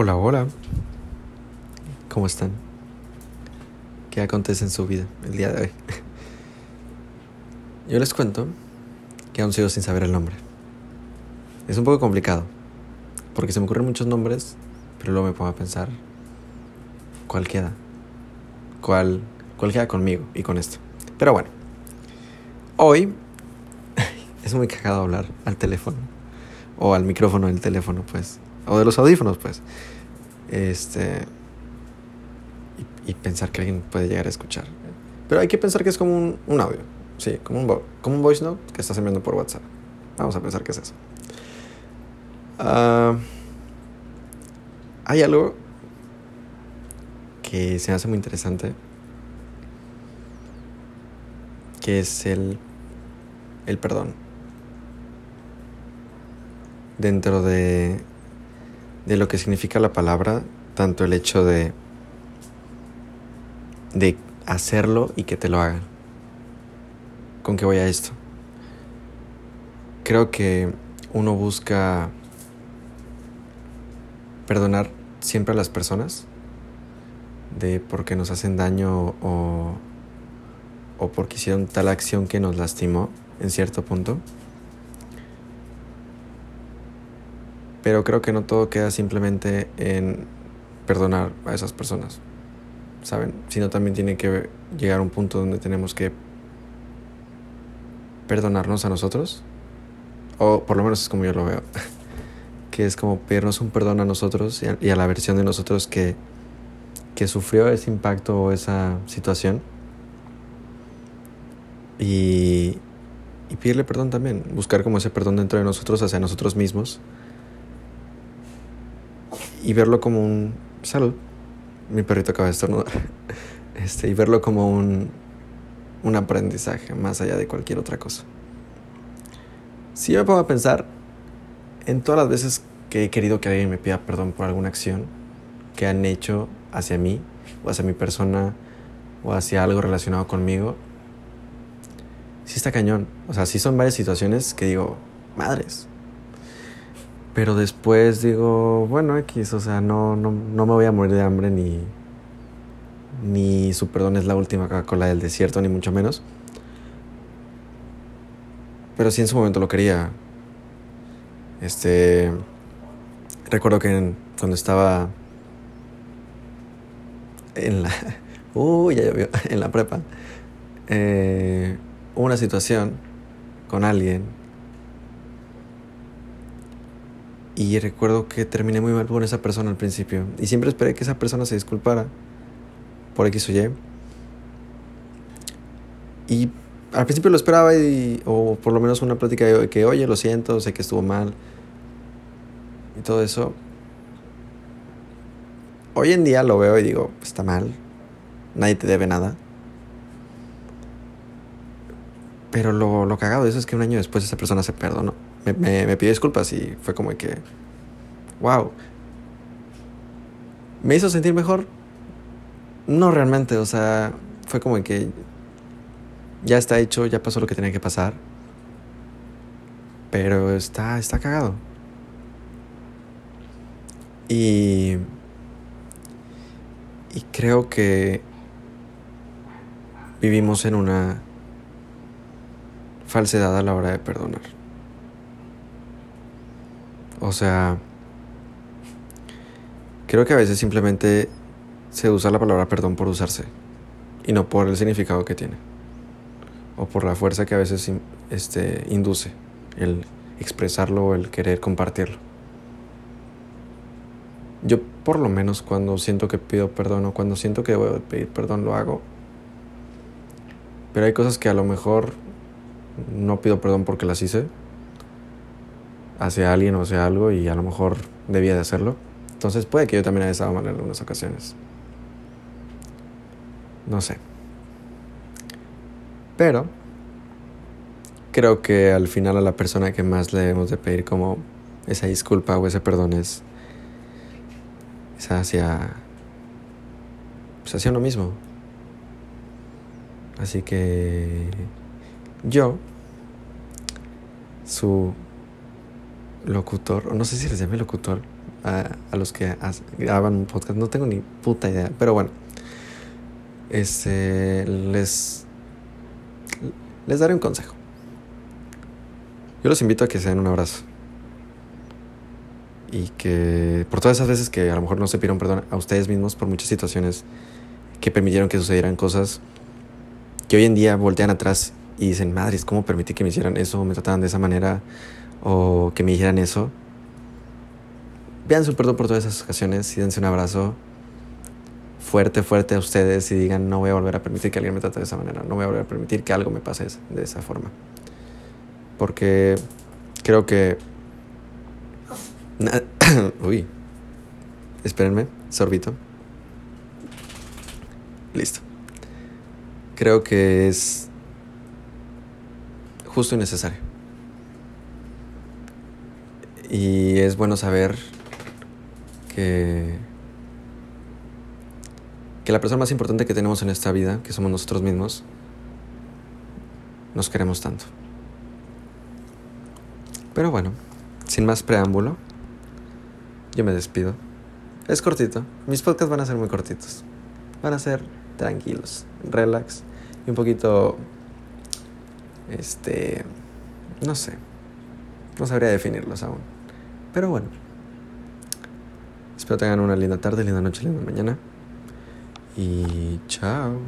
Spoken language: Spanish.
Hola, hola. ¿Cómo están? ¿Qué acontece en su vida el día de hoy? Yo les cuento que aún sigo sin saber el nombre. Es un poco complicado, porque se me ocurren muchos nombres, pero luego me pongo a pensar cuál queda, cuál, cuál queda conmigo y con esto. Pero bueno, hoy es muy cagado hablar al teléfono, o al micrófono del teléfono, pues o de los audífonos, pues. Este. Y, pensar que alguien puede llegar a escuchar. Pero hay que pensar que es como un, un audio. Sí, como un, como un voice note que estás enviando por WhatsApp. Vamos a pensar que es eso. Uh, hay algo que se me hace muy interesante. Que es el, el perdón. Dentro de de lo que significa la palabra, tanto el hecho de, de hacerlo y que te lo hagan. ¿Con qué voy a esto? Creo que uno busca perdonar siempre a las personas de porque nos hacen daño o, o porque hicieron tal acción que nos lastimó en cierto punto. Pero creo que no todo queda simplemente en perdonar a esas personas, ¿saben? Sino también tiene que llegar a un punto donde tenemos que perdonarnos a nosotros, o por lo menos es como yo lo veo, que es como pedirnos un perdón a nosotros y a, la versión de nosotros que, que sufrió ese impacto o esa situación. Y, y pedirle perdón también, buscar como ese perdón dentro de nosotros hacia nosotros mismos y verlo como un salud. Mi perrito acaba de estornudar. Este, y verlo como un, un aprendizaje más allá de cualquier otra cosa. Si yo me pongo a pensar en todas las veces que he querido que alguien me pida perdón por alguna acción que han hecho hacia mí o hacia mi persona o hacia algo relacionado conmigo, sí está cañón. O sea, sí son varias situaciones que digo, madres, pero después digo, bueno, X, o sea, no, no, no me voy a morir de hambre ni, ni su perdón es la última Coca-Cola del desierto, ni mucho menos. Pero sí en su momento lo quería. Este. Recuerdo que cuando estaba en la. Uy, ya llovió. En la prepa. Eh, hubo una situación con alguien Y recuerdo que terminé muy mal con esa persona al principio. Y siempre esperé que esa persona se disculpara por X o Y. Y al principio lo esperaba y, o por lo menos una plática de que, oye, lo siento, sé que estuvo mal. Y todo eso. Hoy en día lo veo y digo, está mal. Nadie te debe nada. Pero lo, lo cagado de eso es que un año después esa persona se perdonó me, me, pidió disculpas y fue como que, wow. ¿Me hizo sentir mejor? No realmente, o sea, fue como que ya está hecho, ya pasó lo que tenía que pasar. Pero está, está cagado. Y, y creo que vivimos en una falsedad a la hora de perdonar. O sea, creo que a veces simplemente se usa la palabra perdón por usarse y no por el significado que tiene o por la fuerza que a veces este, induce el expresarlo o el querer compartirlo. Yo por lo menos cuando siento que pido perdón o cuando siento que debo pedir perdón lo hago. Pero hay cosas que a lo mejor no pido perdón porque las hice, hacia alguien o hacia algo y a lo mejor debía de hacerlo. Entonces puede que yo también haya estado mal en algunas ocasiones. No sé. Pero creo que al final a la persona que más le debemos de pedir como esa disculpa o ese perdón es, es hacia, pues hacia uno mismo. Así que yo, su locutor, no sé si les llame locutor a, los que graban un podcast. No tengo ni puta idea. Pero bueno. Este. Les. Les daré un consejo. Yo los invito a que se den un abrazo. Y que por todas esas veces que a lo mejor no se pidieron perdón a ustedes mismos por muchas situaciones que permitieron que sucedieran cosas que hoy en día voltean atrás y dicen, madres, ¿cómo permití que me hicieran eso? Me trataban de esa manera o que me dijeran eso. Vean su perdón por todas esas ocasiones y dense un abrazo fuerte, fuerte a ustedes y digan, no voy a volver a permitir que alguien me trate de esa manera, no voy a volver a permitir que algo me pase de esa forma. Porque creo que... Uy, espérenme, sorbito. Listo. Creo que es justo y necesario. Y es bueno saber que, que la persona más importante que tenemos en esta vida, que somos nosotros mismos, nos queremos tanto. Pero bueno, sin más preámbulo, yo me despido. Es cortito, mis podcasts van a ser muy cortitos. Van a ser tranquilos, relax y un poquito, este, no sé, no sabría definirlos aún. Pero bueno, espero tengan una linda tarde, linda noche, linda mañana. Y chao.